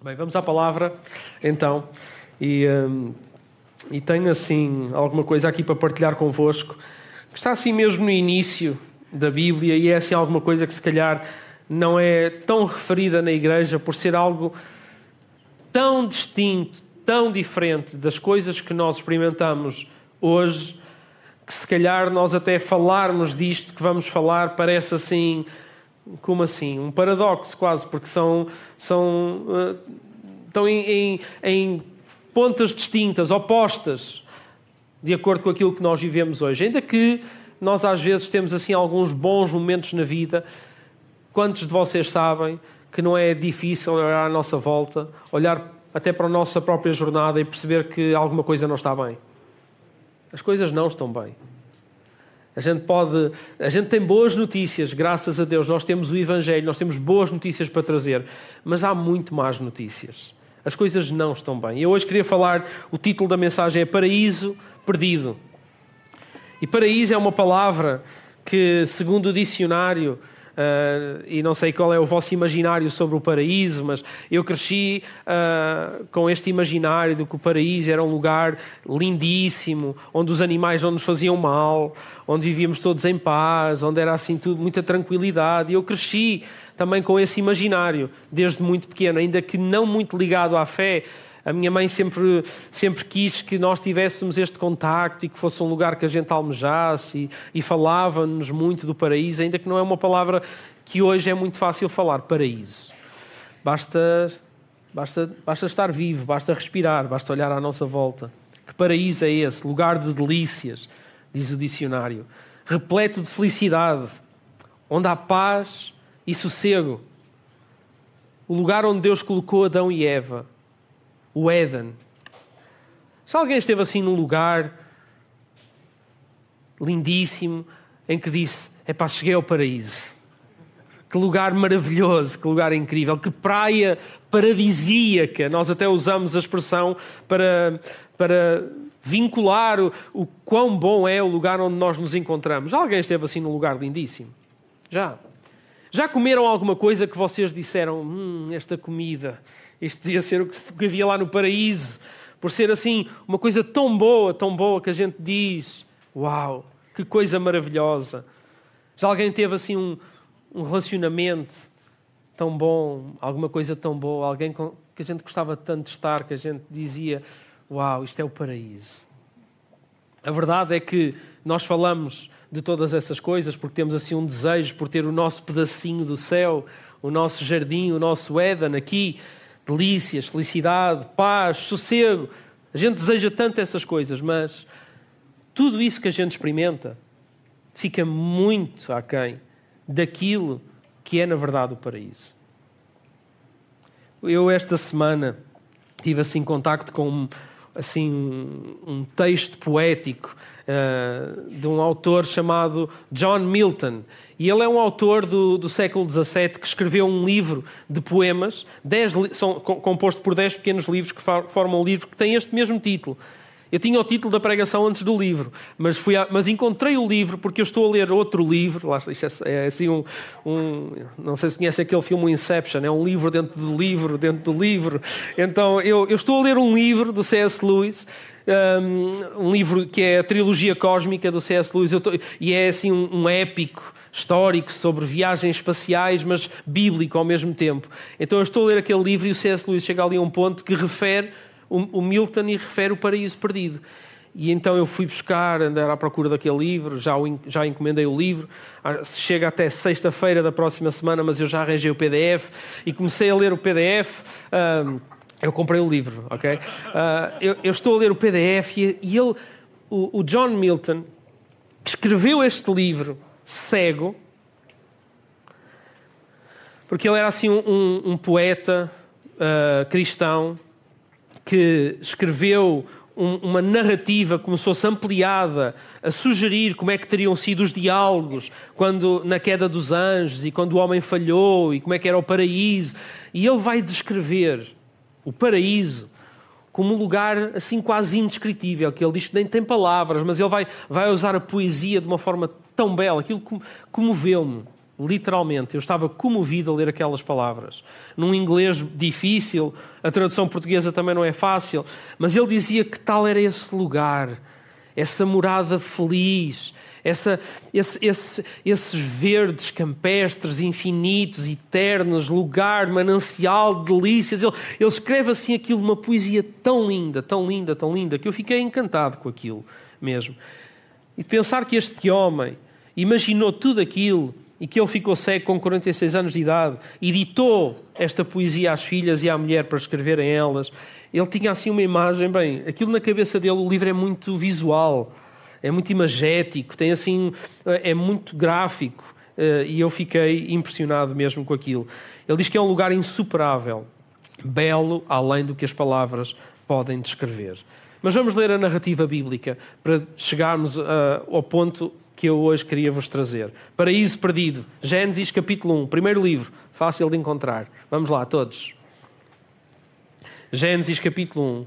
Bem, vamos à palavra então. E, um, e tenho assim alguma coisa aqui para partilhar convosco que está assim mesmo no início da Bíblia e é assim alguma coisa que se calhar não é tão referida na igreja por ser algo tão distinto, tão diferente das coisas que nós experimentamos hoje, que se calhar nós até falarmos disto que vamos falar parece assim como assim? Um paradoxo quase, porque são, são uh, estão em, em, em pontas distintas, opostas, de acordo com aquilo que nós vivemos hoje. Ainda que nós às vezes temos assim alguns bons momentos na vida, quantos de vocês sabem que não é difícil olhar à nossa volta, olhar até para a nossa própria jornada e perceber que alguma coisa não está bem? As coisas não estão bem. A gente pode, a gente tem boas notícias, graças a Deus. Nós temos o Evangelho, nós temos boas notícias para trazer, mas há muito más notícias. As coisas não estão bem. Eu hoje queria falar, o título da mensagem é Paraíso Perdido. E paraíso é uma palavra que, segundo o dicionário, Uh, e não sei qual é o vosso imaginário sobre o paraíso, mas eu cresci uh, com este imaginário de que o paraíso era um lugar lindíssimo, onde os animais não nos faziam mal, onde vivíamos todos em paz, onde era assim tudo, muita tranquilidade. E eu cresci também com esse imaginário, desde muito pequeno, ainda que não muito ligado à fé, a minha mãe sempre, sempre quis que nós tivéssemos este contacto e que fosse um lugar que a gente almejasse e, e falava-nos muito do paraíso, ainda que não é uma palavra que hoje é muito fácil falar, paraíso. Basta, basta, basta estar vivo, basta respirar, basta olhar à nossa volta. Que paraíso é esse? Lugar de delícias, diz o dicionário. Repleto de felicidade, onde há paz e sossego. O lugar onde Deus colocou Adão e Eva o Éden. Se alguém esteve assim num lugar lindíssimo em que disse: é pá, cheguei ao paraíso. Que lugar maravilhoso, que lugar incrível, que praia paradisíaca. Nós até usamos a expressão para, para vincular o, o quão bom é o lugar onde nós nos encontramos. Alguém esteve assim num lugar lindíssimo? Já. Já comeram alguma coisa que vocês disseram: hum, esta comida isto devia ser o que havia lá no paraíso, por ser assim uma coisa tão boa, tão boa que a gente diz: Uau, que coisa maravilhosa. Já alguém teve assim um, um relacionamento tão bom, alguma coisa tão boa, alguém com, que a gente gostava tanto de estar, que a gente dizia: Uau, isto é o paraíso. A verdade é que nós falamos de todas essas coisas porque temos assim um desejo por ter o nosso pedacinho do céu, o nosso jardim, o nosso Éden aqui, delícias, felicidade, paz, sossego. A gente deseja tanto essas coisas, mas tudo isso que a gente experimenta fica muito aquém daquilo que é, na verdade, o paraíso. Eu, esta semana, tive assim contacto com assim um texto poético uh, de um autor chamado John Milton. E ele é um autor do, do século XVII que escreveu um livro de poemas, dez, são, composto por dez pequenos livros que formam um livro que tem este mesmo título. Eu tinha o título da pregação antes do livro, mas, fui a, mas encontrei o livro porque eu estou a ler outro livro. Isto é, é assim um, um, Não sei se conhece aquele filme Inception, é um livro dentro do livro, dentro do livro. Então eu, eu estou a ler um livro do C.S. Lewis. Um, um, livro que é a trilogia cósmica do C.S. Lewis e é assim um, um épico histórico sobre viagens espaciais, mas bíblico ao mesmo tempo. Então eu estou a ler aquele livro e o C.S. Lewis chega ali a um ponto que refere o, Milton e refere o paraíso perdido. E então eu fui buscar, andar à procura daquele livro, já, o, já encomendei o livro, ah, chega até sexta-feira da próxima semana, mas eu já arranjei o PDF e comecei a ler o PDF. Eu comprei o livro, ok? Uh, eu, eu, estou a ler o PDF e, e ele, o, o, John Milton, que escreveu este livro cego, porque ele era assim um, um, um poeta uh, cristão que escreveu um, uma narrativa como se fosse ampliada a sugerir como é que teriam sido os diálogos quando na queda dos anjos e quando o homem falhou e como é que era o paraíso. E ele vai descrever o paraíso como um lugar assim quase indescritível, que ele diz que nem tem palavras, mas ele vai, vai usar a poesia de uma forma tão bela, aquilo comoveu-me. Literalmente. Eu estava comovido a ler aquelas palavras. Num inglês difícil, a tradução portuguesa também não é fácil, mas ele dizia que tal era esse lugar, essa morada feliz, essa, esse, esse, esses verdes campestres infinitos, eternos, lugar, manancial de delícias. Ele, ele escreve assim aquilo, uma poesia tão linda, tão linda, tão linda, que eu fiquei encantado com aquilo mesmo. E pensar que este homem imaginou tudo aquilo e que ele ficou cego com 46 anos de idade, editou esta poesia às filhas e à mulher para escreverem elas. Ele tinha assim uma imagem, bem, aquilo na cabeça dele, o livro é muito visual, é muito imagético, tem assim, é muito gráfico, eh, e eu fiquei impressionado mesmo com aquilo. Ele diz que é um lugar insuperável, belo além do que as palavras podem descrever. Mas vamos ler a narrativa bíblica para chegarmos uh, ao ponto que eu hoje queria vos trazer. Paraíso Perdido, Gênesis capítulo 1, primeiro livro, fácil de encontrar. Vamos lá, todos. Gênesis capítulo 1.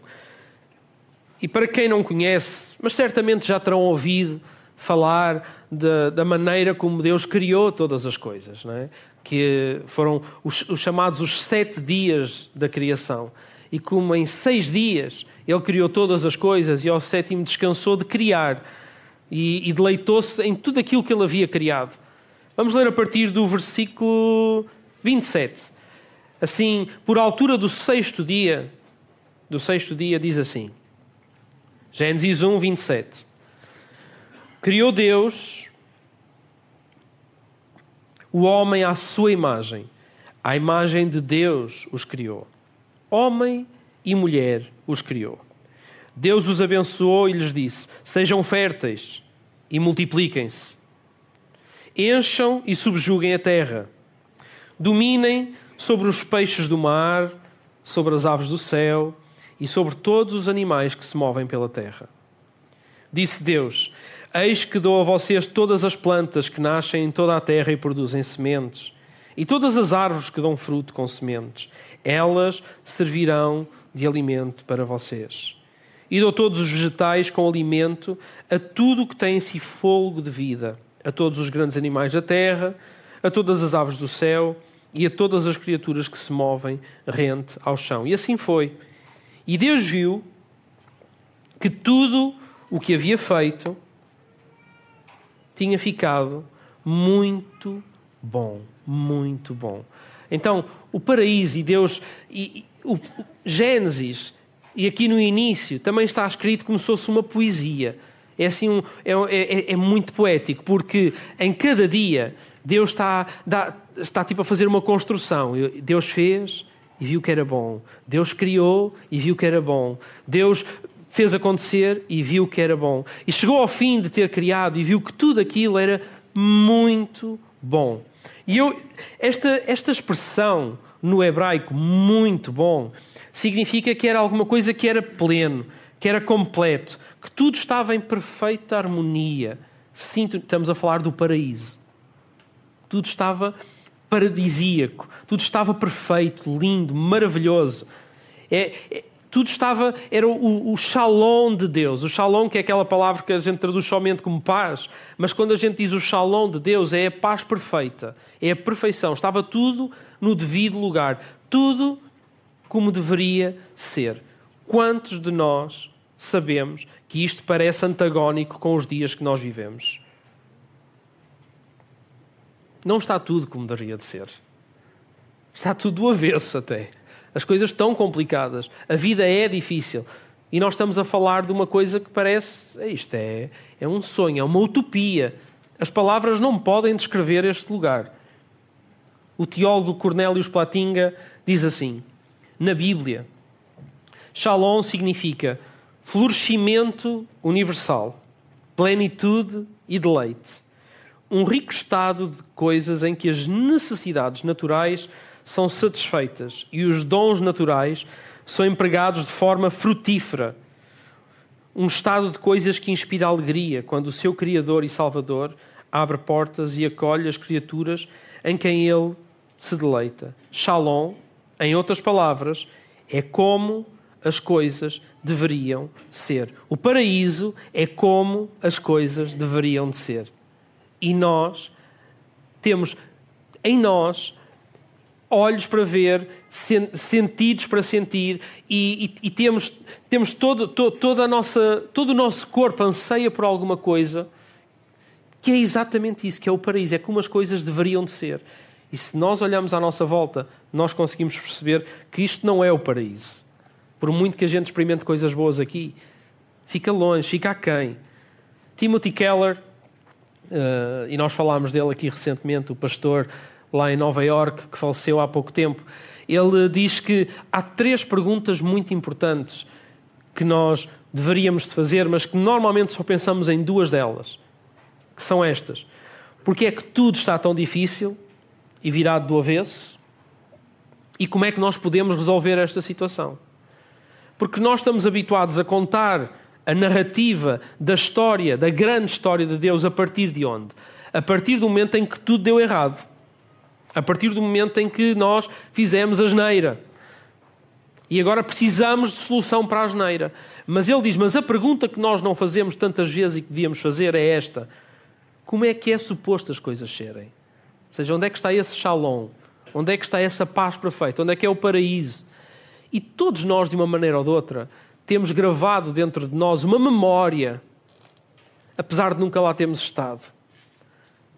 E para quem não conhece, mas certamente já terão ouvido falar de, da maneira como Deus criou todas as coisas, não é? que foram os, os chamados os sete dias da criação. E como em seis dias Ele criou todas as coisas e ao sétimo descansou de criar e, e deleitou-se em tudo aquilo que ele havia criado. Vamos ler a partir do versículo 27. Assim, por altura do sexto dia, do sexto dia, diz assim: Gênesis 1, 27. Criou Deus o homem à sua imagem, à imagem de Deus os criou. Homem e mulher os criou. Deus os abençoou e lhes disse: Sejam férteis e multipliquem-se. Encham e subjuguem a terra. Dominem sobre os peixes do mar, sobre as aves do céu e sobre todos os animais que se movem pela terra. Disse Deus: Eis que dou a vocês todas as plantas que nascem em toda a terra e produzem sementes, e todas as árvores que dão fruto com sementes. Elas servirão de alimento para vocês e dou todos os vegetais com alimento a tudo que tem em si fôlego de vida, a todos os grandes animais da terra, a todas as aves do céu e a todas as criaturas que se movem rente ao chão. E assim foi. E Deus viu que tudo o que havia feito tinha ficado muito bom, muito bom. Então, o paraíso e Deus, e, e o, o Gênesis e aqui no início também está escrito como se fosse uma poesia. É assim um, é, é, é muito poético, porque em cada dia Deus está, dá, está tipo a fazer uma construção. Deus fez e viu que era bom. Deus criou e viu que era bom. Deus fez acontecer e viu que era bom. E chegou ao fim de ter criado e viu que tudo aquilo era muito bom. E eu, esta, esta expressão no hebraico, muito bom, significa que era alguma coisa que era pleno, que era completo, que tudo estava em perfeita harmonia. Sim, estamos a falar do paraíso. Tudo estava paradisíaco, tudo estava perfeito, lindo, maravilhoso. É, é, tudo estava, era o, o shalom de Deus. O shalom, que é aquela palavra que a gente traduz somente como paz, mas quando a gente diz o shalom de Deus, é a paz perfeita, é a perfeição. Estava tudo no devido lugar, tudo como deveria ser. Quantos de nós sabemos que isto parece antagónico com os dias que nós vivemos? Não está tudo como deveria de ser. Está tudo do avesso até. As coisas estão complicadas. A vida é difícil. E nós estamos a falar de uma coisa que parece. Isto é, é um sonho, é uma utopia. As palavras não podem descrever este lugar. O teólogo Cornélios Platinga diz assim: na Bíblia. Shalom significa florescimento universal, plenitude e deleite. Um rico estado de coisas em que as necessidades naturais são satisfeitas e os dons naturais são empregados de forma frutífera. Um estado de coisas que inspira alegria quando o seu Criador e Salvador abre portas e acolhe as criaturas em quem ele se deleita. Shalom em outras palavras, é como as coisas deveriam ser. O paraíso é como as coisas deveriam de ser. E nós temos em nós olhos para ver, sentidos para sentir e, e, e temos, temos todo, todo, toda a nossa, todo o nosso corpo anseia por alguma coisa que é exatamente isso, que é o paraíso, é como as coisas deveriam de ser. E se nós olhamos à nossa volta, nós conseguimos perceber que isto não é o paraíso. Por muito que a gente experimente coisas boas aqui, fica longe, fica aquém. Timothy Keller, uh, e nós falámos dele aqui recentemente, o pastor lá em Nova York, que faleceu há pouco tempo, ele diz que há três perguntas muito importantes que nós deveríamos de fazer, mas que normalmente só pensamos em duas delas, que são estas. Porque é que tudo está tão difícil e virado do avesso? E como é que nós podemos resolver esta situação? Porque nós estamos habituados a contar a narrativa da história, da grande história de Deus, a partir de onde? A partir do momento em que tudo deu errado. A partir do momento em que nós fizemos a geneira. E agora precisamos de solução para a geneira. Mas ele diz: Mas a pergunta que nós não fazemos tantas vezes e que devíamos fazer é esta: Como é que é suposto as coisas serem? Ou seja, onde é que está esse shalom? Onde é que está essa paz perfeita? Onde é que é o paraíso? E todos nós, de uma maneira ou de outra, temos gravado dentro de nós uma memória, apesar de nunca lá termos estado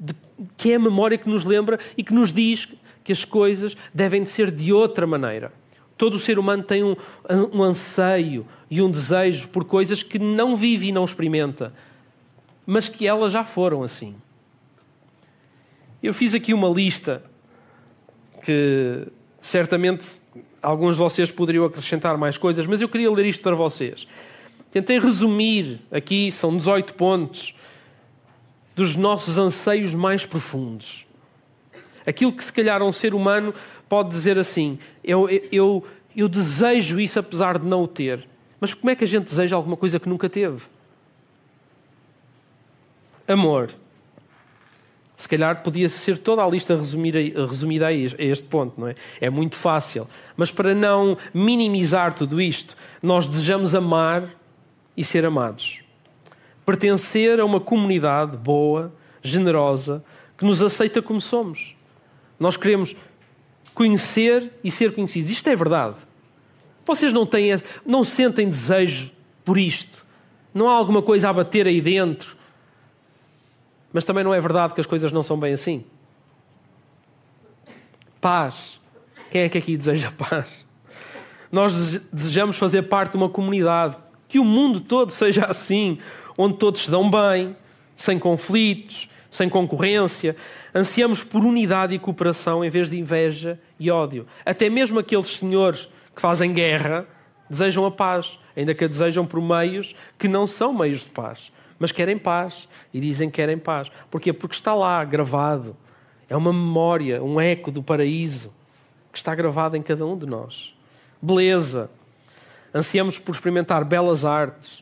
de, que é a memória que nos lembra e que nos diz que as coisas devem de ser de outra maneira. Todo o ser humano tem um, um anseio e um desejo por coisas que não vive e não experimenta, mas que elas já foram assim. Eu fiz aqui uma lista que certamente alguns de vocês poderiam acrescentar mais coisas, mas eu queria ler isto para vocês. Tentei resumir aqui, são 18 pontos, dos nossos anseios mais profundos. Aquilo que se calhar um ser humano pode dizer assim: eu, eu, eu desejo isso apesar de não o ter. Mas como é que a gente deseja alguma coisa que nunca teve? Amor. Se calhar podia ser toda a lista resumida, a este ponto, não é? É muito fácil. Mas para não minimizar tudo isto, nós desejamos amar e ser amados pertencer a uma comunidade boa, generosa, que nos aceita como somos. Nós queremos conhecer e ser conhecidos. Isto é verdade. Vocês não têm, não sentem desejo por isto. Não há alguma coisa a bater aí dentro. Mas também não é verdade que as coisas não são bem assim. Paz. Quem é que aqui deseja paz? Nós desejamos fazer parte de uma comunidade, que o mundo todo seja assim, onde todos se dão bem, sem conflitos, sem concorrência. Ansiamos por unidade e cooperação em vez de inveja e ódio. Até mesmo aqueles senhores que fazem guerra desejam a paz, ainda que a desejam por meios que não são meios de paz, mas querem paz e dizem que querem paz. Porquê? Porque está lá gravado. É uma memória, um eco do paraíso que está gravado em cada um de nós. Beleza. Ansiamos por experimentar belas artes,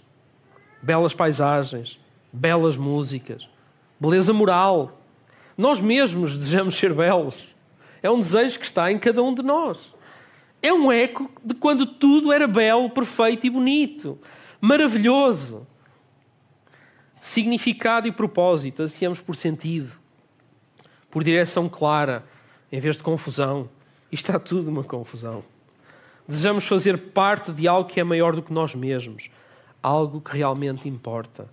belas paisagens, belas músicas, beleza moral. Nós mesmos desejamos ser belos. É um desejo que está em cada um de nós. É um eco de quando tudo era belo, perfeito e bonito, maravilhoso. Significado e propósito, ansiamos por sentido, por direção clara, em vez de confusão. E está tudo uma confusão. Desejamos fazer parte de algo que é maior do que nós mesmos algo que realmente importa.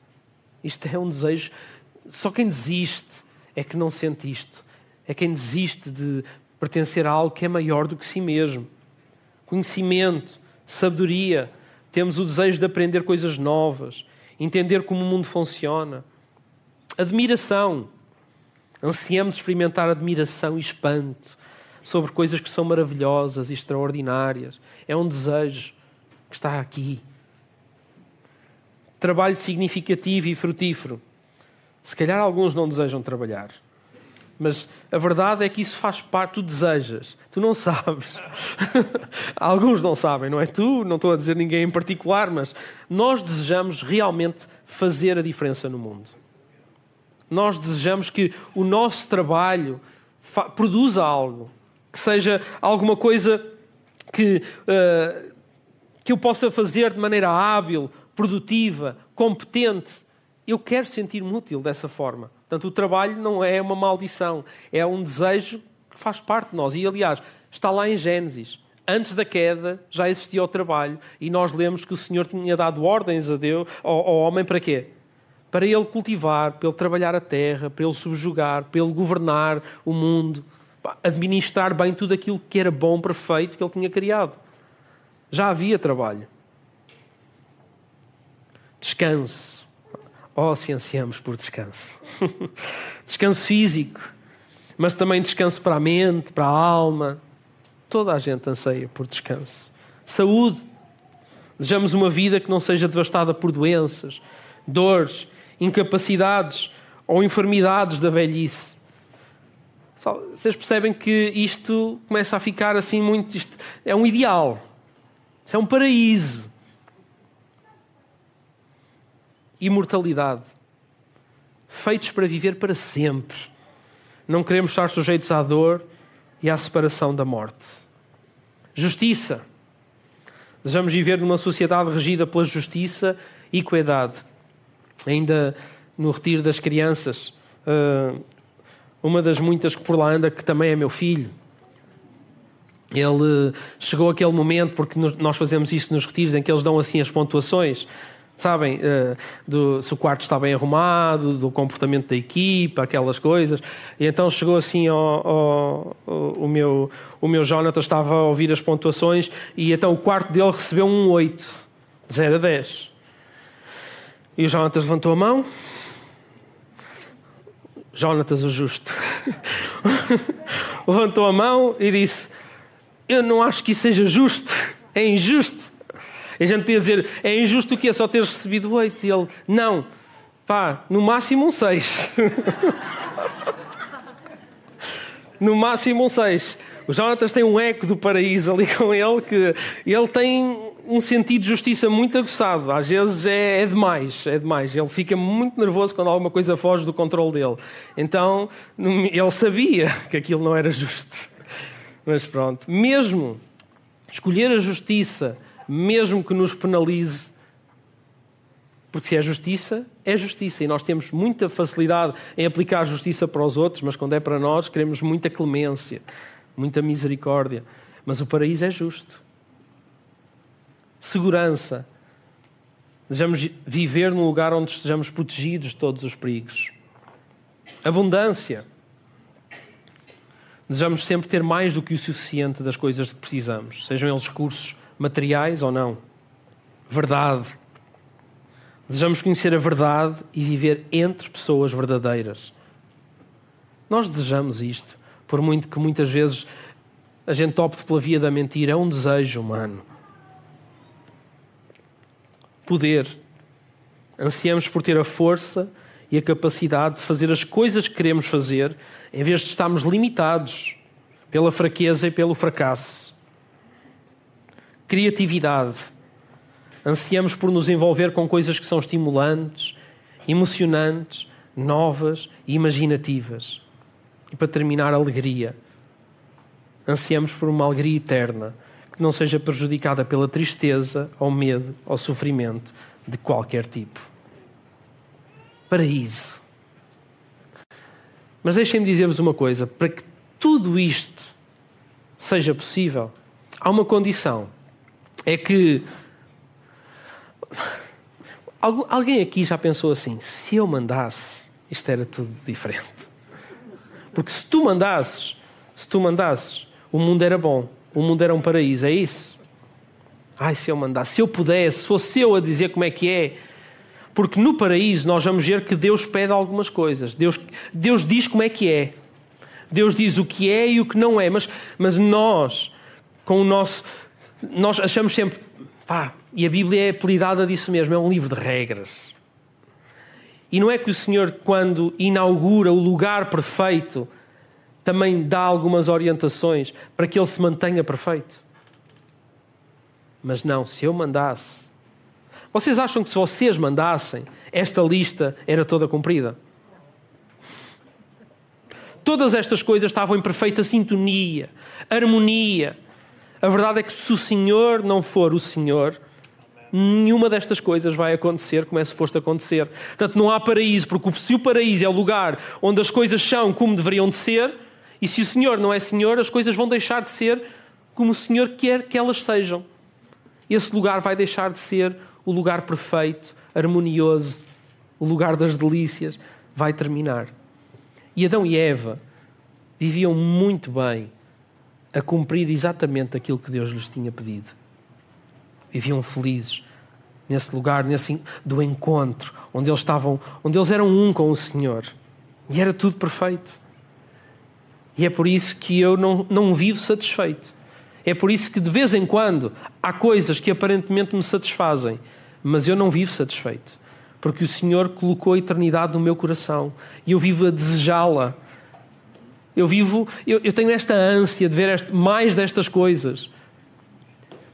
Isto é um desejo. Só quem desiste é que não sente isto. É quem desiste de pertencer a algo que é maior do que si mesmo. Conhecimento, sabedoria. Temos o desejo de aprender coisas novas, entender como o mundo funciona. Admiração. Ansiamos experimentar admiração e espanto sobre coisas que são maravilhosas e extraordinárias. É um desejo que está aqui trabalho significativo e frutífero. Se calhar alguns não desejam trabalhar. Mas a verdade é que isso faz parte, tu desejas, tu não sabes. Alguns não sabem, não é tu, não estou a dizer ninguém em particular, mas nós desejamos realmente fazer a diferença no mundo. Nós desejamos que o nosso trabalho produza algo, que seja alguma coisa que, uh, que eu possa fazer de maneira hábil, produtiva, competente. Eu quero sentir-me útil dessa forma. Portanto, o trabalho não é uma maldição, é um desejo faz parte de nós. E, aliás, está lá em Gênesis. Antes da queda já existia o trabalho e nós lemos que o Senhor tinha dado ordens a Deus, ao, ao homem para quê? Para ele cultivar, para ele trabalhar a terra, para ele subjugar, para ele governar o mundo, administrar bem tudo aquilo que era bom, perfeito que ele tinha criado. Já havia trabalho. Descanso. Oh, se ansiamos por descanso. descanso físico, mas também descanso para a mente, para a alma. Toda a gente anseia por descanso. Saúde. Desejamos uma vida que não seja devastada por doenças, dores, incapacidades ou enfermidades da velhice. Vocês percebem que isto começa a ficar assim muito. é um ideal. Isso é um paraíso. Imortalidade. Feitos para viver para sempre. Não queremos estar sujeitos à dor e à separação da morte. Justiça. Desejamos viver numa sociedade regida pela justiça e equidade. Ainda no retiro das crianças, eh, uma das muitas que por lá anda, que também é meu filho, ele chegou aquele momento, porque nós fazemos isso nos retiros, em que eles dão assim as pontuações sabem, uh, do, se o quarto está bem arrumado, do comportamento da equipa, aquelas coisas. E então chegou assim ao, ao, ao, o meu o meu Jonathan estava a ouvir as pontuações e então o quarto dele recebeu um 8, 0 a 10. E o Jonatas levantou a mão. Jonatas o justo. levantou a mão e disse: Eu não acho que isso seja justo, é injusto. A gente podia dizer, é injusto o que é só ter recebido oito. E ele, não, pá, no máximo um seis. no máximo um seis. O Jonatas tem um eco do paraíso ali com ele, que ele tem um sentido de justiça muito aguçado. Às vezes é, é, demais, é demais. Ele fica muito nervoso quando alguma coisa foge do controle dele. Então, ele sabia que aquilo não era justo. Mas pronto, mesmo escolher a justiça mesmo que nos penalize. Porque se é justiça, é justiça. E nós temos muita facilidade em aplicar justiça para os outros, mas quando é para nós, queremos muita clemência, muita misericórdia. Mas o paraíso é justo. Segurança. Desejamos viver num lugar onde estejamos protegidos de todos os perigos. Abundância. Desejamos sempre ter mais do que o suficiente das coisas que precisamos, sejam eles recursos materiais ou não. Verdade. Desejamos conhecer a verdade e viver entre pessoas verdadeiras. Nós desejamos isto, por muito que muitas vezes a gente opte pela via da mentira, é um desejo humano. Poder. Ansiamos por ter a força e a capacidade de fazer as coisas que queremos fazer, em vez de estarmos limitados pela fraqueza e pelo fracasso criatividade. Ansiamos por nos envolver com coisas que são estimulantes, emocionantes, novas e imaginativas. E para terminar, alegria. Ansiamos por uma alegria eterna que não seja prejudicada pela tristeza, ou medo, ou sofrimento de qualquer tipo. Paraíso. Mas deixem-me dizer-vos uma coisa: para que tudo isto seja possível, há uma condição é que. Alguém aqui já pensou assim: se eu mandasse, isto era tudo diferente. Porque se tu mandasses, se tu mandasses, o mundo era bom, o mundo era um paraíso, é isso? Ai, se eu mandasse, se eu pudesse, se fosse eu a dizer como é que é. Porque no paraíso nós vamos ver que Deus pede algumas coisas. Deus, Deus diz como é que é. Deus diz o que é e o que não é. Mas, mas nós, com o nosso nós achamos sempre, pá, e a Bíblia é apelidada disso mesmo, é um livro de regras. E não é que o Senhor, quando inaugura o lugar perfeito, também dá algumas orientações para que ele se mantenha perfeito. Mas não, se eu mandasse. Vocês acham que se vocês mandassem, esta lista era toda cumprida? Todas estas coisas estavam em perfeita sintonia, harmonia a verdade é que se o Senhor não for o Senhor, nenhuma destas coisas vai acontecer como é suposto acontecer. Portanto, não há paraíso, porque se o paraíso é o lugar onde as coisas são como deveriam de ser, E se o Senhor não é Senhor, as coisas vão deixar de ser como o Senhor quer que elas sejam. Esse lugar vai deixar de ser o lugar perfeito, harmonioso, o lugar das delícias, vai terminar. E Adão e Eva viviam muito bem a cumprir exatamente aquilo que Deus lhes tinha pedido. Viviam felizes nesse lugar, nesse do encontro, onde eles estavam, onde eles eram um com o Senhor. E era tudo perfeito. E é por isso que eu não, não vivo satisfeito. É por isso que de vez em quando há coisas que aparentemente me satisfazem, mas eu não vivo satisfeito. Porque o Senhor colocou a eternidade no meu coração e eu vivo a desejá-la. Eu vivo, eu, eu, tenho esta ânsia de ver este, mais destas coisas.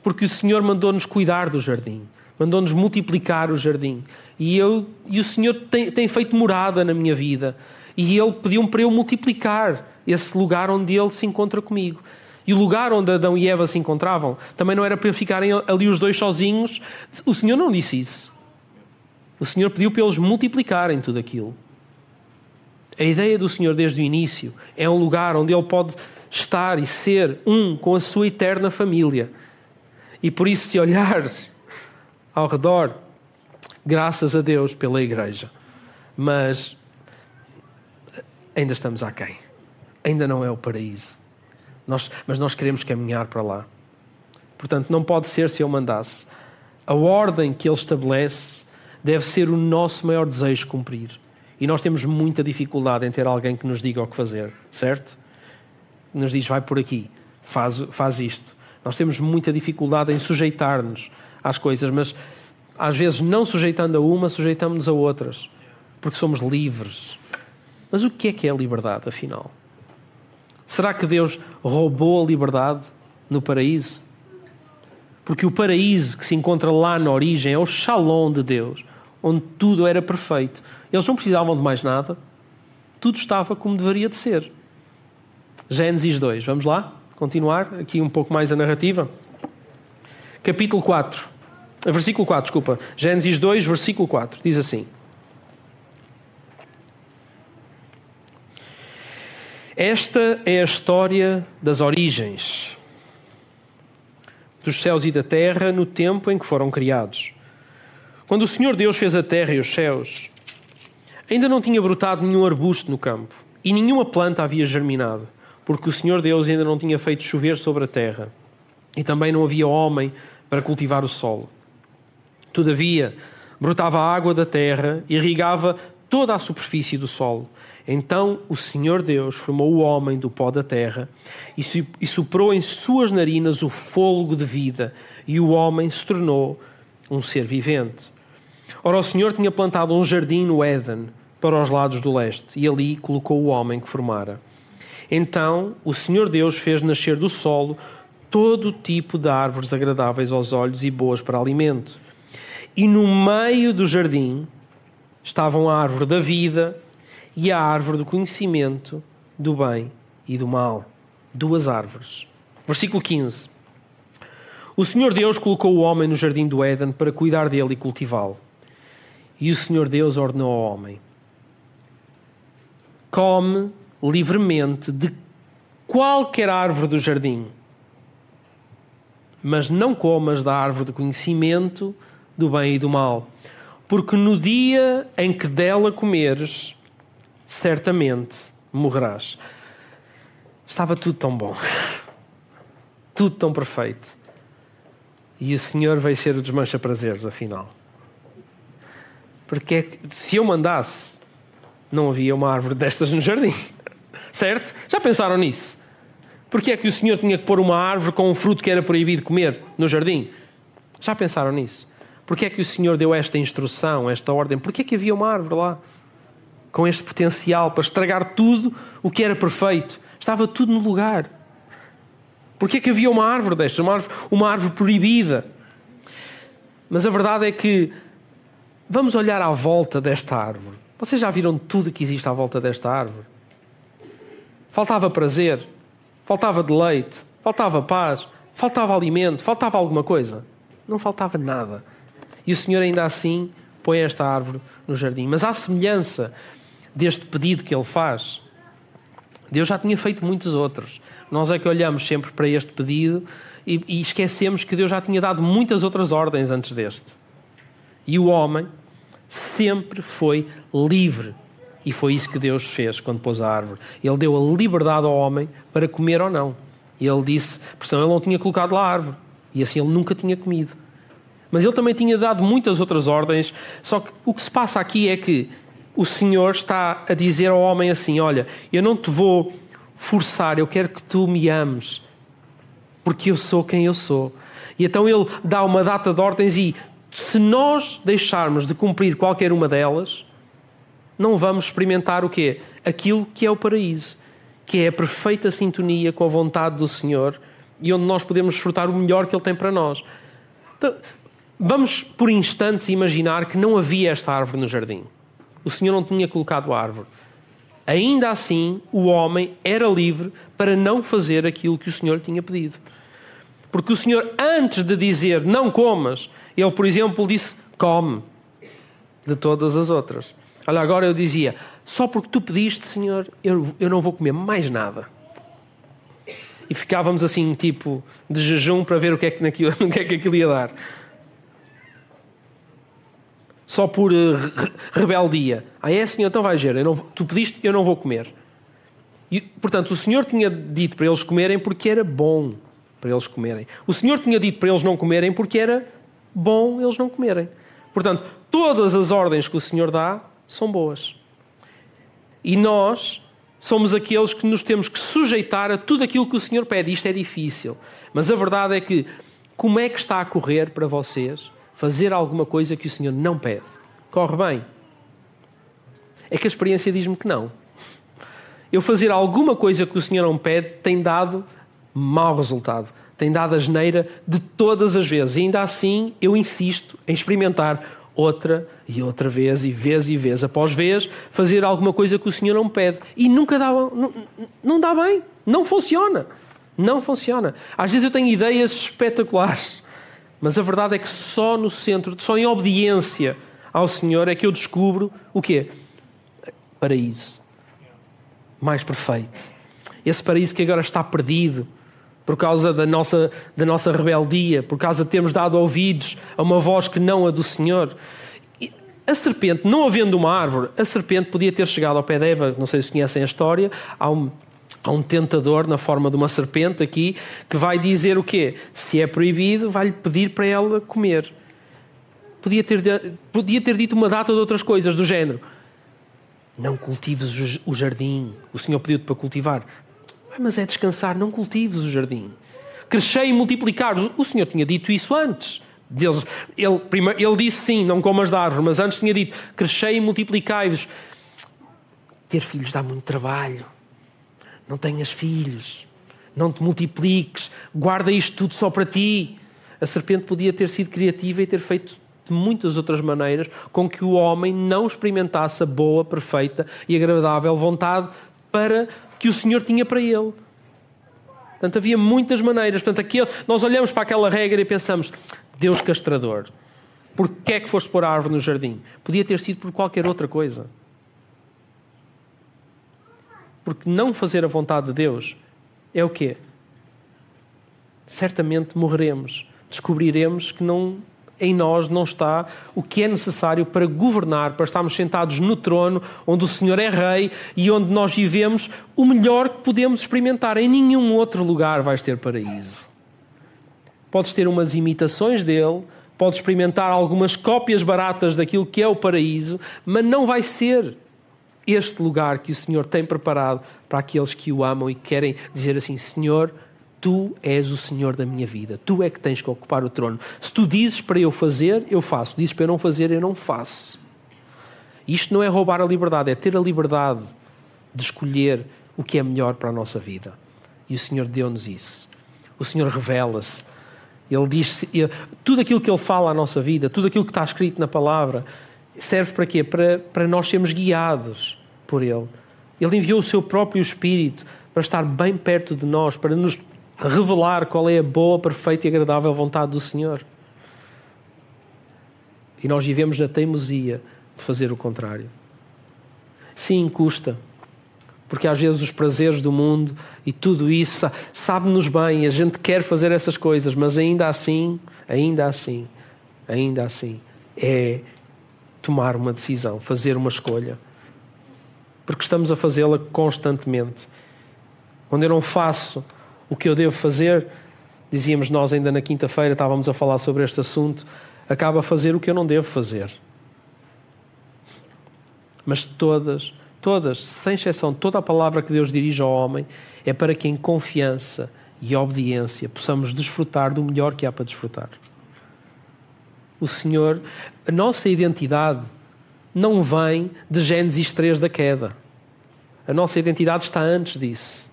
Porque o Senhor mandou-nos cuidar do jardim, mandou-nos multiplicar o jardim. E, eu, e o Senhor tem, tem feito morada na minha vida. E Ele pediu-me para eu multiplicar esse lugar onde Ele se encontra comigo. E o lugar onde Adão e Eva se encontravam também não era para ficarem ali os dois sozinhos. O Senhor não disse isso. O Senhor pediu para eles multiplicarem tudo aquilo. A ideia do Senhor desde o início é um lugar onde Ele pode estar e ser um com a sua eterna família. E por isso, se olhares ao redor, graças a Deus pela igreja. Mas ainda estamos aquém. Ainda não é o paraíso. Nós, mas nós queremos caminhar para lá. Portanto, não pode ser se eu mandasse. A ordem que ele estabelece deve ser o nosso maior desejo cumprir. E nós temos muita dificuldade em ter alguém que nos diga o que fazer, certo? Nos diz, vai por aqui, faz, faz isto. Nós temos muita dificuldade em sujeitar-nos às coisas, mas às vezes, não sujeitando a uma, sujeitamos-nos a outras, porque somos livres. Mas o que é que é a liberdade, afinal? Será que Deus roubou a liberdade no paraíso? Porque o paraíso que se encontra lá na origem é o shalom de Deus, onde tudo era perfeito. Eles não precisavam de mais nada, tudo estava como deveria de ser. Gênesis 2, vamos lá? Continuar aqui um pouco mais a narrativa. Capítulo 4, versículo 4, desculpa. Gênesis 2, versículo 4, diz assim. Esta é a história das origens dos céus e da terra no tempo em que foram criados. Quando o Senhor Deus fez a terra e os céus, ainda não tinha brotado nenhum arbusto no campo e nenhuma planta havia germinado, porque o Senhor Deus ainda não tinha feito chover sobre a terra e também não havia homem para cultivar o solo. Todavia, brotava a água da terra e irrigava toda a superfície do solo. Então o Senhor Deus formou o homem do pó da terra e soprou em suas narinas o fôlego de vida, e o homem se tornou um ser vivente. Ora, o Senhor tinha plantado um jardim no Éden, para os lados do leste, e ali colocou o homem que formara. Então o Senhor Deus fez nascer do solo todo tipo de árvores agradáveis aos olhos e boas para alimento. E no meio do jardim estavam a árvore da vida e a árvore do conhecimento do bem e do mal. Duas árvores. Versículo 15. O Senhor Deus colocou o homem no jardim do Éden para cuidar dele e cultivá-lo. E o Senhor Deus ordenou ao homem: Come livremente de qualquer árvore do jardim, mas não comas da árvore do conhecimento do bem e do mal, porque no dia em que dela comeres, certamente morrerás. Estava tudo tão bom, tudo tão perfeito. E o Senhor veio ser o desmancha-prazeres, afinal. Porque é se eu mandasse, não havia uma árvore destas no jardim. Certo? Já pensaram nisso? Porque é que o Senhor tinha que pôr uma árvore com um fruto que era proibido comer no jardim? Já pensaram nisso? Porque é que o Senhor deu esta instrução, esta ordem? Porque é que havia uma árvore lá? com este potencial para estragar tudo o que era perfeito. Estava tudo no lugar. Porquê é que havia uma árvore destas? Uma árvore, uma árvore proibida. Mas a verdade é que vamos olhar à volta desta árvore. Vocês já viram tudo que existe à volta desta árvore? Faltava prazer, faltava deleite, faltava paz, faltava alimento, faltava alguma coisa. Não faltava nada. E o Senhor ainda assim põe esta árvore no jardim. Mas à semelhança deste pedido que ele faz, Deus já tinha feito muitos outros. Nós é que olhamos sempre para este pedido e, e esquecemos que Deus já tinha dado muitas outras ordens antes deste. E o homem sempre foi livre. E foi isso que Deus fez quando pôs a árvore. Ele deu a liberdade ao homem para comer ou não. E ele disse, por senão ele não tinha colocado lá a árvore. E assim ele nunca tinha comido. Mas ele também tinha dado muitas outras ordens. Só que o que se passa aqui é que o Senhor está a dizer ao homem assim: Olha, eu não te vou forçar, eu quero que tu me ames, porque eu sou quem eu sou. E então ele dá uma data de ordens e se nós deixarmos de cumprir qualquer uma delas, não vamos experimentar o quê? Aquilo que é o paraíso, que é a perfeita sintonia com a vontade do Senhor e onde nós podemos desfrutar o melhor que Ele tem para nós. Então, vamos por instantes imaginar que não havia esta árvore no jardim. O Senhor não tinha colocado a árvore. Ainda assim, o homem era livre para não fazer aquilo que o Senhor tinha pedido. Porque o Senhor, antes de dizer não comas, ele, por exemplo, disse come de todas as outras. Olha, agora eu dizia, só porque tu pediste, Senhor, eu, eu não vou comer mais nada. E ficávamos assim, tipo, de jejum para ver o que é que, naquilo, o que, é que aquilo ia dar. Só por uh, rebeldia. Ah, é, Senhor, então vai ver, tu pediste, eu não vou comer. E, portanto, o Senhor tinha dito para eles comerem porque era bom para eles comerem. O Senhor tinha dito para eles não comerem porque era bom eles não comerem. Portanto, todas as ordens que o Senhor dá são boas. E nós somos aqueles que nos temos que sujeitar a tudo aquilo que o Senhor pede. Isto é difícil. Mas a verdade é que, como é que está a correr para vocês fazer alguma coisa que o Senhor não pede? Corre bem? É que a experiência diz-me que não. Eu fazer alguma coisa que o Senhor não pede tem dado mau resultado. Tem dado a geneira de todas as vezes. E ainda assim eu insisto em experimentar outra e outra vez, e vez e vez após vez, fazer alguma coisa que o Senhor não pede. E nunca dá, não, não dá bem, não funciona. Não funciona. Às vezes eu tenho ideias espetaculares, mas a verdade é que só no centro, só em obediência ao Senhor é que eu descubro o quê? Paraíso. Mais perfeito. Esse paraíso que agora está perdido por causa da nossa, da nossa rebeldia, por causa de termos dado ouvidos a uma voz que não a do Senhor. E a serpente, não havendo uma árvore, a serpente podia ter chegado ao pé de Eva, não sei se conhecem a história, há um, há um tentador na forma de uma serpente aqui que vai dizer o quê? Se é proibido, vai-lhe pedir para ela comer. Podia ter, podia ter dito uma data de outras coisas do género. Não cultives o jardim. O Senhor pediu-te para cultivar. Mas é descansar, não cultives o jardim. Crescei e multiplicar. O Senhor tinha dito isso antes. Deles, ele, primeiro, ele disse sim, não comas da árvore, mas antes tinha dito: crescei e multiplicai-vos. Ter filhos dá muito trabalho. Não tenhas filhos. Não te multipliques. Guarda isto tudo só para ti. A serpente podia ter sido criativa e ter feito de muitas outras maneiras com que o homem não experimentasse a boa, perfeita e agradável vontade para que o Senhor tinha para ele. Portanto, havia muitas maneiras. Portanto, aquele, nós olhamos para aquela regra e pensamos: Deus castrador, por que é que foste pôr a árvore no jardim? Podia ter sido por qualquer outra coisa. Porque não fazer a vontade de Deus é o quê? Certamente morreremos. Descobriremos que não em nós não está o que é necessário para governar, para estarmos sentados no trono onde o Senhor é Rei e onde nós vivemos o melhor que podemos experimentar. Em nenhum outro lugar vais ter paraíso. Podes ter umas imitações dele, podes experimentar algumas cópias baratas daquilo que é o paraíso, mas não vai ser este lugar que o Senhor tem preparado para aqueles que o amam e querem dizer assim: Senhor Tu és o Senhor da minha vida. Tu é que tens que ocupar o trono. Se tu dizes para eu fazer, eu faço. Dizes para eu não fazer, eu não faço. Isto não é roubar a liberdade, é ter a liberdade de escolher o que é melhor para a nossa vida. E o Senhor deu-nos isso. O Senhor revela-se. Ele diz tudo aquilo que ele fala à nossa vida, tudo aquilo que está escrito na palavra, serve para quê? Para, para nós sermos guiados por ele. Ele enviou o seu próprio Espírito para estar bem perto de nós, para nos revelar qual é a boa, perfeita e agradável vontade do Senhor. E nós vivemos na teimosia de fazer o contrário. Sim, custa. porque às vezes os prazeres do mundo e tudo isso sabe-nos bem, a gente quer fazer essas coisas, mas ainda assim, ainda assim, ainda assim, é tomar uma decisão, fazer uma escolha. Porque estamos a fazê-la constantemente. Quando eu não faço o que eu devo fazer, dizíamos nós ainda na quinta-feira, estávamos a falar sobre este assunto, acaba a fazer o que eu não devo fazer. Mas todas, todas, sem exceção, toda a palavra que Deus dirige ao homem é para que em confiança e obediência possamos desfrutar do melhor que há para desfrutar. O Senhor, a nossa identidade não vem de Gênesis 3 da queda. A nossa identidade está antes disso.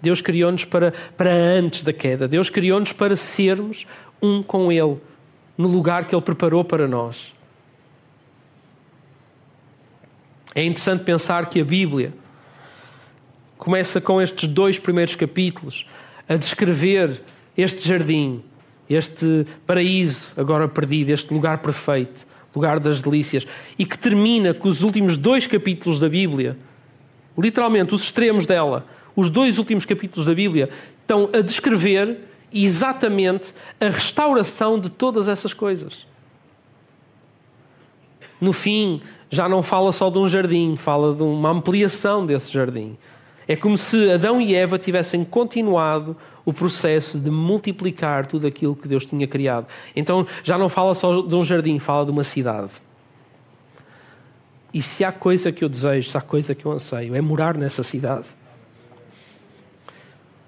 Deus criou-nos para, para antes da queda. Deus criou-nos para sermos um com Ele, no lugar que Ele preparou para nós. É interessante pensar que a Bíblia começa com estes dois primeiros capítulos a descrever este jardim, este paraíso agora perdido, este lugar perfeito, lugar das delícias, e que termina com os últimos dois capítulos da Bíblia, literalmente os extremos dela, os dois últimos capítulos da Bíblia, estão a descrever exatamente a restauração de todas essas coisas. No fim, já não fala só de um jardim, fala de uma ampliação desse jardim. É como se Adão e Eva tivessem continuado o processo de multiplicar tudo aquilo que Deus tinha criado. Então já não fala só de um jardim, fala de uma cidade. E se há coisa que eu desejo, se há coisa que eu anseio, é morar nessa cidade.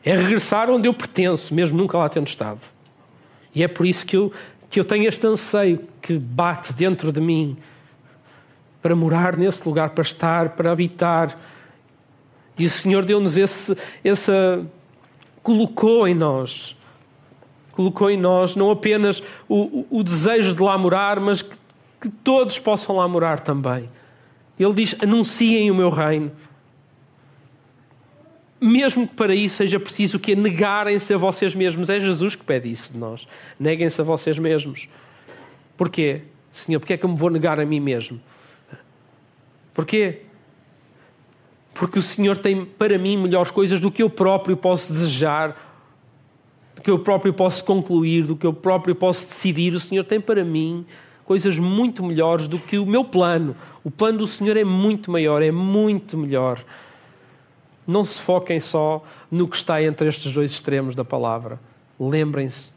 É regressar onde eu pertenço, mesmo nunca lá tendo estado. E é por isso que eu, que eu tenho este anseio que bate dentro de mim para morar nesse lugar, para estar, para habitar. E o Senhor deu-nos esse, essa. colocou em nós. Colocou em nós não apenas o, o, o desejo de lá morar, mas que, que todos possam lá morar também. Ele diz: anunciem o meu reino. Mesmo que para isso seja preciso que negarem-se a vocês mesmos. É Jesus que pede isso de nós. Neguem-se a vocês mesmos. Porquê? Senhor, porque é que eu me vou negar a mim mesmo? Porquê? Porque o Senhor tem para mim melhores coisas do que eu próprio posso desejar, do que eu próprio posso concluir, do que eu próprio posso decidir. O Senhor tem para mim coisas muito melhores do que o meu plano. O plano do Senhor é muito maior, é muito melhor. Não se foquem só no que está entre estes dois extremos da palavra. Lembrem-se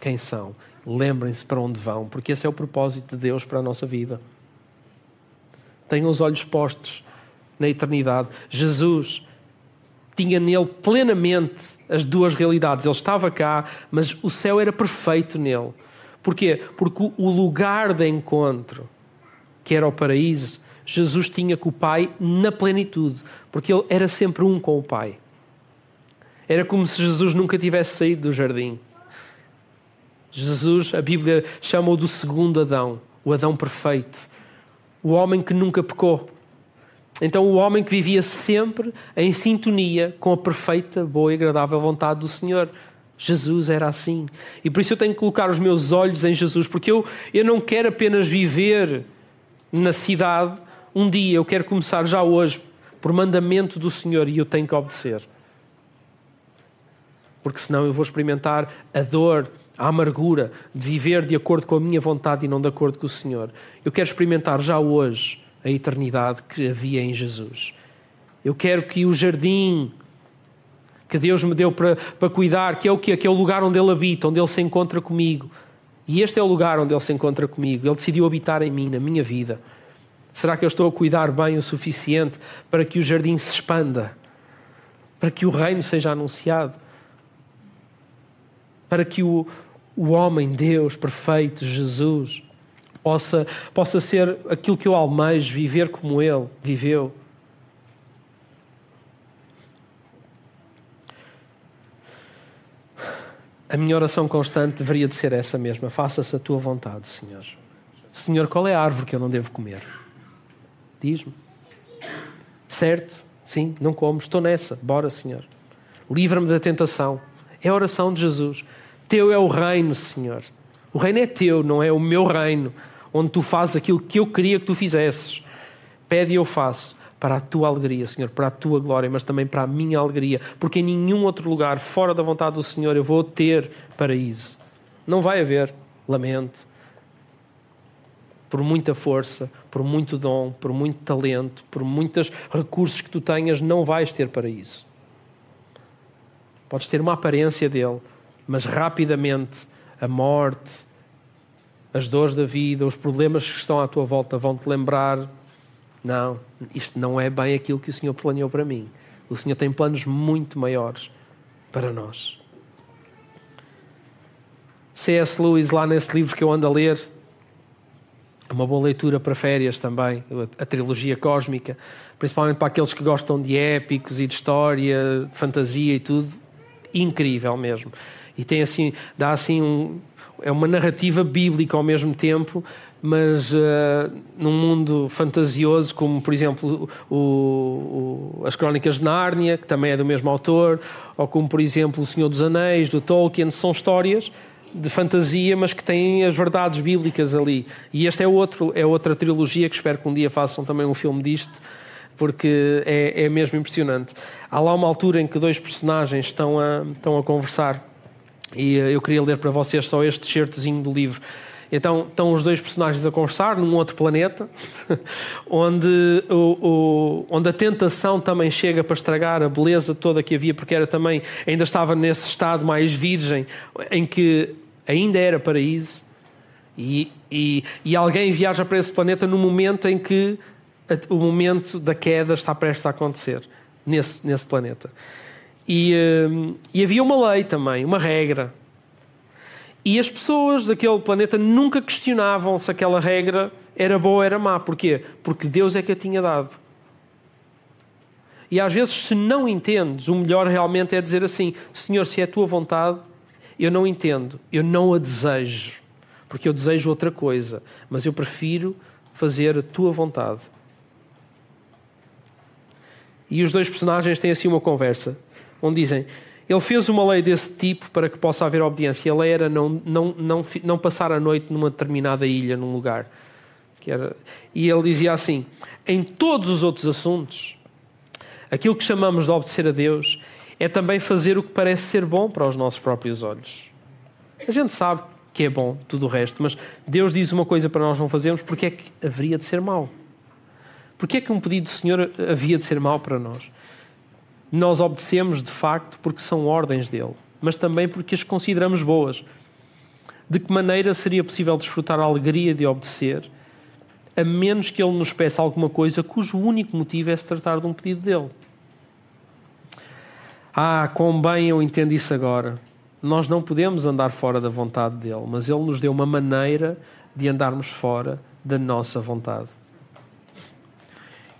quem são, lembrem-se para onde vão, porque esse é o propósito de Deus para a nossa vida. Tenham os olhos postos na eternidade. Jesus tinha nele plenamente as duas realidades. Ele estava cá, mas o céu era perfeito nele. Porquê? Porque o lugar de encontro, que era o paraíso, Jesus tinha com o Pai na plenitude, porque ele era sempre um com o Pai. Era como se Jesus nunca tivesse saído do jardim. Jesus, a Bíblia chama-o do segundo Adão, o Adão perfeito, o homem que nunca pecou. Então, o homem que vivia sempre em sintonia com a perfeita, boa e agradável vontade do Senhor. Jesus era assim. E por isso eu tenho que colocar os meus olhos em Jesus, porque eu, eu não quero apenas viver na cidade um dia, eu quero começar já hoje, por mandamento do Senhor, e eu tenho que obedecer. Porque senão eu vou experimentar a dor, a amargura de viver de acordo com a minha vontade e não de acordo com o Senhor. Eu quero experimentar já hoje a eternidade que havia em Jesus. Eu quero que o jardim que Deus me deu para, para cuidar, que é o que? Que é o lugar onde Ele habita, onde Ele se encontra comigo. E este é o lugar onde Ele se encontra comigo. Ele decidiu habitar em mim, na minha vida. Será que eu estou a cuidar bem o suficiente para que o jardim se expanda? Para que o reino seja anunciado? Para que o, o homem, Deus perfeito, Jesus, possa, possa ser aquilo que eu almejo, viver como Ele viveu. A minha oração constante deveria de ser essa mesma. Faça-se a tua vontade, Senhor. Senhor, qual é a árvore que eu não devo comer? Diz-me. Certo? Sim, não como. Estou nessa. Bora, Senhor. Livra-me da tentação. É a oração de Jesus. Teu é o reino, Senhor. O reino é teu, não é o meu reino, onde tu fazes aquilo que eu queria que tu fizesses. Pede e eu faço. para a tua alegria, Senhor, para a tua glória, mas também para a minha alegria, porque em nenhum outro lugar fora da vontade do Senhor eu vou ter paraíso. Não vai haver, lamento. Por muita força, por muito dom, por muito talento, por muitos recursos que tu tenhas, não vais ter paraíso. Podes ter uma aparência dele, mas rapidamente a morte, as dores da vida, os problemas que estão à tua volta vão te lembrar: não, isto não é bem aquilo que o Senhor planeou para mim. O Senhor tem planos muito maiores para nós. C.S. Lewis, lá nesse livro que eu ando a ler, uma boa leitura para férias também, a trilogia cósmica, principalmente para aqueles que gostam de épicos e de história, de fantasia e tudo, incrível mesmo. E tem assim, dá assim um, é uma narrativa bíblica ao mesmo tempo, mas uh, num mundo fantasioso, como por exemplo o, o, as Crónicas de Nárnia, que também é do mesmo autor, ou como por exemplo O Senhor dos Anéis, do Tolkien, são histórias de fantasia, mas que têm as verdades bíblicas ali. E esta é, outro, é outra trilogia que espero que um dia façam também um filme disto, porque é, é mesmo impressionante. Há lá uma altura em que dois personagens estão a, estão a conversar e eh, eu queria ler para vocês só este certozinho do livro. Então estão os dois personagens a conversar num outro planeta, onde, o, o, onde a tentação também chega para estragar a beleza toda que havia, porque era também ainda estava nesse estado mais virgem, em que ainda era paraíso, e, e, e alguém viaja para esse planeta no momento em que o momento da queda está prestes a acontecer nesse, nesse planeta. E, hum, e havia uma lei também, uma regra. E as pessoas daquele planeta nunca questionavam se aquela regra era boa ou era má. Porquê? Porque Deus é que a tinha dado. E às vezes, se não entendes, o melhor realmente é dizer assim: Senhor, se é a tua vontade, eu não entendo, eu não a desejo, porque eu desejo outra coisa, mas eu prefiro fazer a tua vontade. E os dois personagens têm assim uma conversa onde dizem: Ele fez uma lei desse tipo para que possa haver obediência. A lei era não, não, não, não passar a noite numa determinada ilha, num lugar. Que era... E ele dizia assim: em todos os outros assuntos, aquilo que chamamos de obedecer a Deus é também fazer o que parece ser bom para os nossos próprios olhos. A gente sabe que é bom tudo o resto, mas Deus diz uma coisa para nós não fazermos, porque é que haveria de ser mau? Porque é que um pedido do Senhor havia de ser mau para nós? Nós obedecemos de facto porque são ordens dele, mas também porque as consideramos boas. De que maneira seria possível desfrutar a alegria de obedecer, a menos que ele nos peça alguma coisa cujo único motivo é se tratar de um pedido dele? Ah, quão bem eu entendo isso agora. Nós não podemos andar fora da vontade dele, mas ele nos deu uma maneira de andarmos fora da nossa vontade.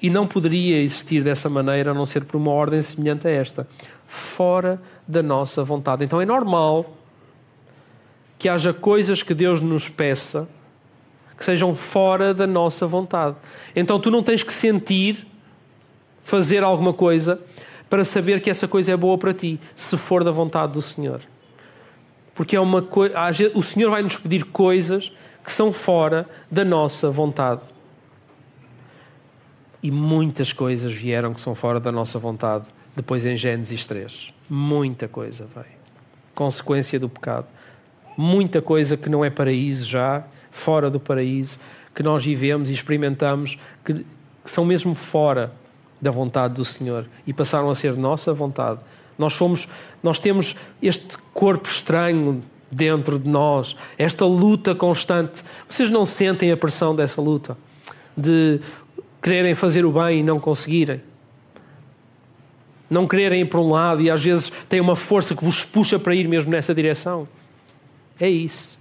E não poderia existir dessa maneira a não ser por uma ordem semelhante a esta, fora da nossa vontade. Então é normal que haja coisas que Deus nos peça que sejam fora da nossa vontade. Então tu não tens que sentir fazer alguma coisa para saber que essa coisa é boa para ti, se for da vontade do Senhor. Porque é uma coisa, o Senhor vai nos pedir coisas que são fora da nossa vontade. E muitas coisas vieram que são fora da nossa vontade, depois em Gênesis 3. Muita coisa veio. Consequência do pecado. Muita coisa que não é paraíso já, fora do paraíso, que nós vivemos e experimentamos, que, que são mesmo fora da vontade do Senhor e passaram a ser nossa vontade. Nós somos, nós temos este corpo estranho dentro de nós, esta luta constante. Vocês não sentem a pressão dessa luta de quererem fazer o bem e não conseguirem. Não quererem ir para um lado e às vezes tem uma força que vos puxa para ir mesmo nessa direção. É isso.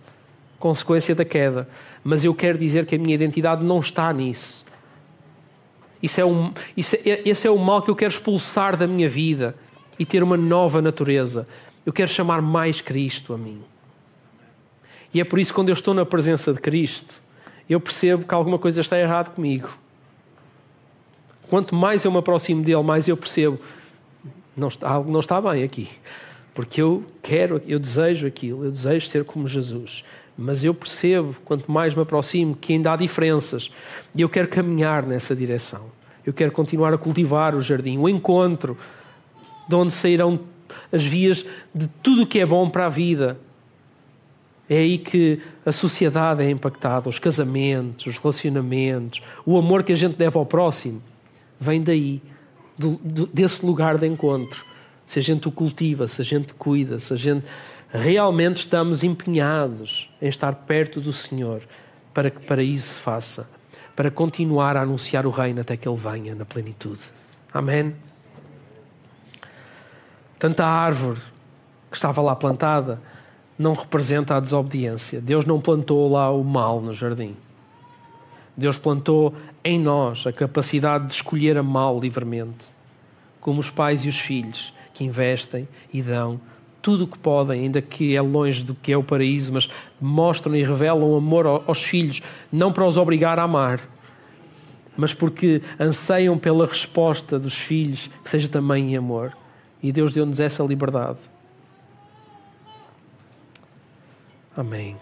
Consequência da queda. Mas eu quero dizer que a minha identidade não está nisso. Isso é um, isso é, esse é o mal que eu quero expulsar da minha vida e ter uma nova natureza. Eu quero chamar mais Cristo a mim. E é por isso que quando eu estou na presença de Cristo, eu percebo que alguma coisa está errada comigo. Quanto mais eu me aproximo dele, mais eu percebo não está, algo não está bem aqui. Porque eu quero, eu desejo aquilo, eu desejo ser como Jesus. Mas eu percebo, quanto mais me aproximo, que ainda há diferenças. E eu quero caminhar nessa direção. Eu quero continuar a cultivar o jardim, o encontro, de onde sairão as vias de tudo o que é bom para a vida. É aí que a sociedade é impactada, os casamentos, os relacionamentos, o amor que a gente deve ao próximo, vem daí, do, do, desse lugar de encontro. Se a gente o cultiva, se a gente cuida, se a gente realmente estamos empenhados em estar perto do Senhor para que para isso se faça, para continuar a anunciar o reino até que Ele venha na plenitude. Amém? Tanta árvore que estava lá plantada não representa a desobediência. Deus não plantou lá o mal no jardim. Deus plantou em nós a capacidade de escolher a mal livremente, como os pais e os filhos que investem e dão tudo o que podem, ainda que é longe do que é o paraíso, mas mostram e revelam amor aos filhos, não para os obrigar a amar, mas porque anseiam pela resposta dos filhos que seja também em amor. E Deus deu-nos essa liberdade. Amém.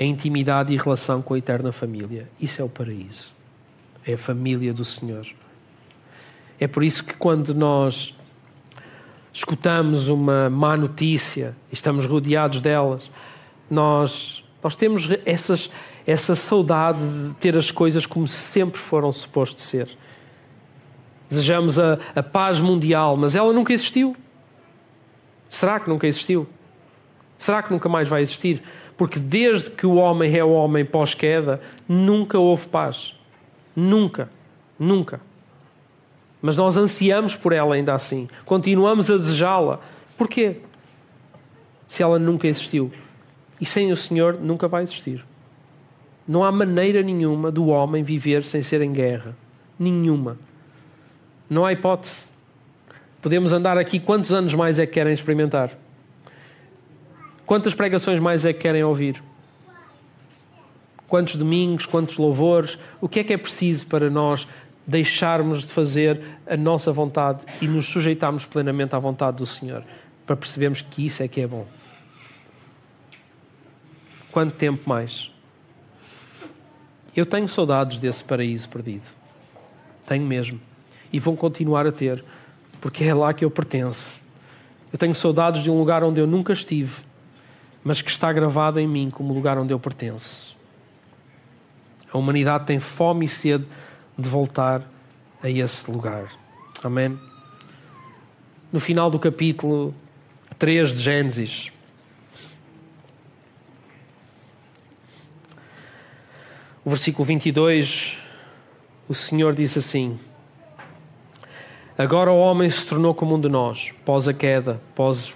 A intimidade e relação com a eterna família. Isso é o paraíso. É a família do Senhor. É por isso que quando nós escutamos uma má notícia e estamos rodeados delas, nós, nós temos essas, essa saudade de ter as coisas como sempre foram supostos ser. Desejamos a, a paz mundial, mas ela nunca existiu. Será que nunca existiu? Será que nunca mais vai existir? Porque desde que o homem é o homem pós-queda, nunca houve paz. Nunca. Nunca. Mas nós ansiamos por ela ainda assim. Continuamos a desejá-la. Porquê? Se ela nunca existiu. E sem o Senhor nunca vai existir. Não há maneira nenhuma do homem viver sem ser em guerra. Nenhuma. Não há hipótese. Podemos andar aqui quantos anos mais é que querem experimentar? Quantas pregações mais é que querem ouvir? Quantos domingos, quantos louvores? O que é que é preciso para nós deixarmos de fazer a nossa vontade e nos sujeitarmos plenamente à vontade do Senhor? Para percebermos que isso é que é bom. Quanto tempo mais? Eu tenho saudades desse paraíso perdido. Tenho mesmo. E vou continuar a ter, porque é lá que eu pertenço. Eu tenho saudades de um lugar onde eu nunca estive mas que está gravado em mim como lugar onde eu pertenço. A humanidade tem fome e sede de voltar a esse lugar. Amém? No final do capítulo 3 de Gênesis, o versículo 22, o Senhor diz assim: Agora o homem se tornou como um de nós, pós a queda, pós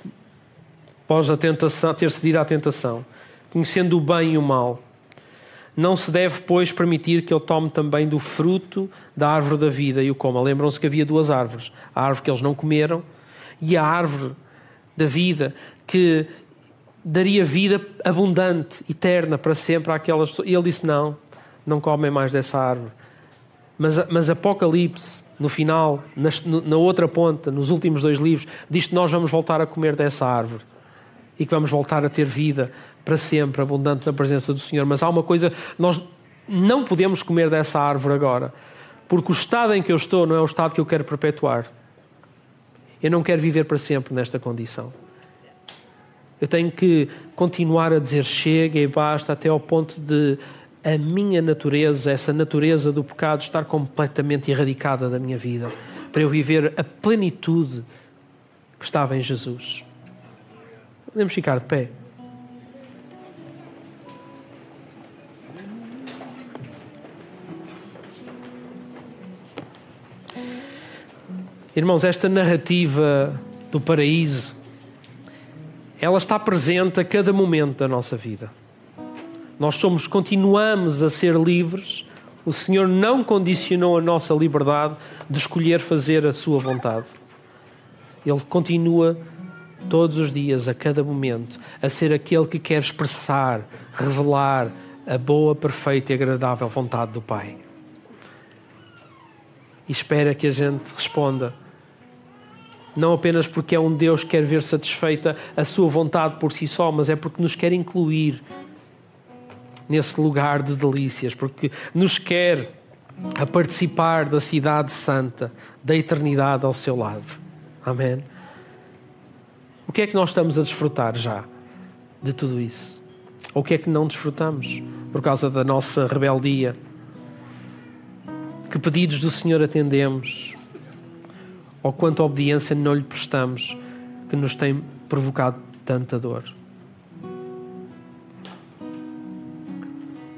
após a tentação, ter cedido à tentação, conhecendo o bem e o mal. Não se deve, pois, permitir que ele tome também do fruto da árvore da vida e o coma. Lembram-se que havia duas árvores: a árvore que eles não comeram e a árvore da vida que daria vida abundante, eterna, para sempre àquelas pessoas. E ele disse: Não, não comem mais dessa árvore. Mas, mas Apocalipse, no final, na, na outra ponta, nos últimos dois livros, diz que nós vamos voltar a comer dessa árvore e que vamos voltar a ter vida para sempre, abundante na presença do Senhor. Mas há uma coisa, nós não podemos comer dessa árvore agora, porque o estado em que eu estou não é o estado que eu quero perpetuar. Eu não quero viver para sempre nesta condição. Eu tenho que continuar a dizer chega e basta até ao ponto de a minha natureza, essa natureza do pecado, estar completamente erradicada da minha vida, para eu viver a plenitude que estava em Jesus. Podemos ficar de pé. Irmãos, esta narrativa do paraíso, ela está presente a cada momento da nossa vida. Nós somos, continuamos a ser livres. O Senhor não condicionou a nossa liberdade de escolher fazer a sua vontade. Ele continua todos os dias, a cada momento, a ser aquele que quer expressar, revelar a boa, perfeita e agradável vontade do Pai. E espera que a gente responda. Não apenas porque é um Deus que quer ver satisfeita a sua vontade por si só, mas é porque nos quer incluir nesse lugar de delícias, porque nos quer a participar da cidade santa, da eternidade ao seu lado. Amém. O que é que nós estamos a desfrutar já de tudo isso? Ou o que é que não desfrutamos por causa da nossa rebeldia? Que pedidos do Senhor atendemos? Ou quanta obediência não lhe prestamos que nos tem provocado tanta dor?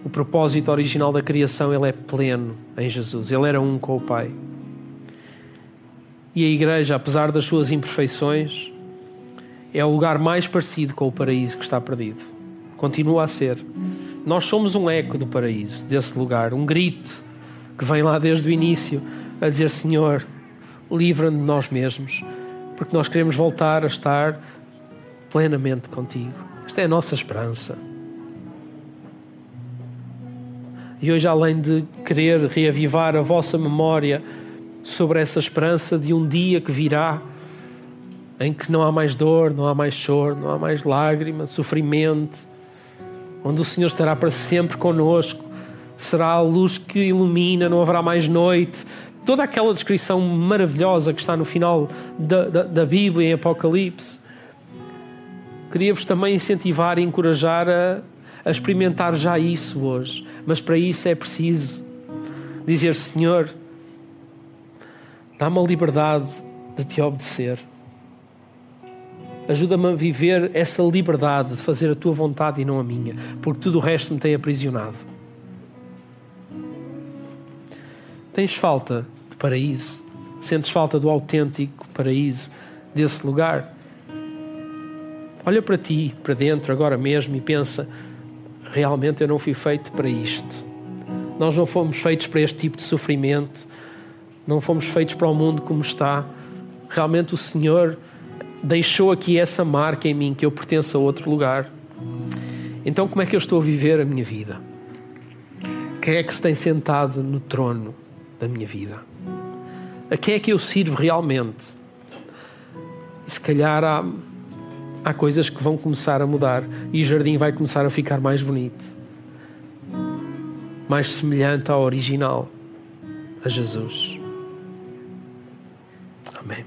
O propósito original da criação ele é pleno em Jesus. Ele era um com o Pai. E a igreja, apesar das suas imperfeições, é o lugar mais parecido com o paraíso que está perdido. Continua a ser. Nós somos um eco do paraíso, desse lugar, um grito que vem lá desde o início a dizer: Senhor, livra-nos de nós mesmos, porque nós queremos voltar a estar plenamente contigo. Esta é a nossa esperança. E hoje, além de querer reavivar a vossa memória sobre essa esperança de um dia que virá, em que não há mais dor, não há mais choro, não há mais lágrima, sofrimento, onde o Senhor estará para sempre conosco, será a luz que ilumina, não haverá mais noite. Toda aquela descrição maravilhosa que está no final da, da, da Bíblia, em Apocalipse. Queria-vos também incentivar e encorajar a, a experimentar já isso hoje. Mas para isso é preciso dizer: Senhor, dá-me a liberdade de te obedecer. Ajuda-me a viver essa liberdade de fazer a tua vontade e não a minha, porque tudo o resto me tem aprisionado. Tens falta de paraíso? Sentes falta do autêntico paraíso desse lugar? Olha para ti, para dentro, agora mesmo, e pensa: realmente eu não fui feito para isto. Nós não fomos feitos para este tipo de sofrimento, não fomos feitos para o mundo como está. Realmente o Senhor deixou aqui essa marca em mim que eu pertenço a outro lugar. Então, como é que eu estou a viver a minha vida? Quem é que se tem sentado no trono da minha vida? A quem é que eu sirvo realmente? E se calhar há há coisas que vão começar a mudar e o jardim vai começar a ficar mais bonito, mais semelhante ao original, a Jesus. Amém.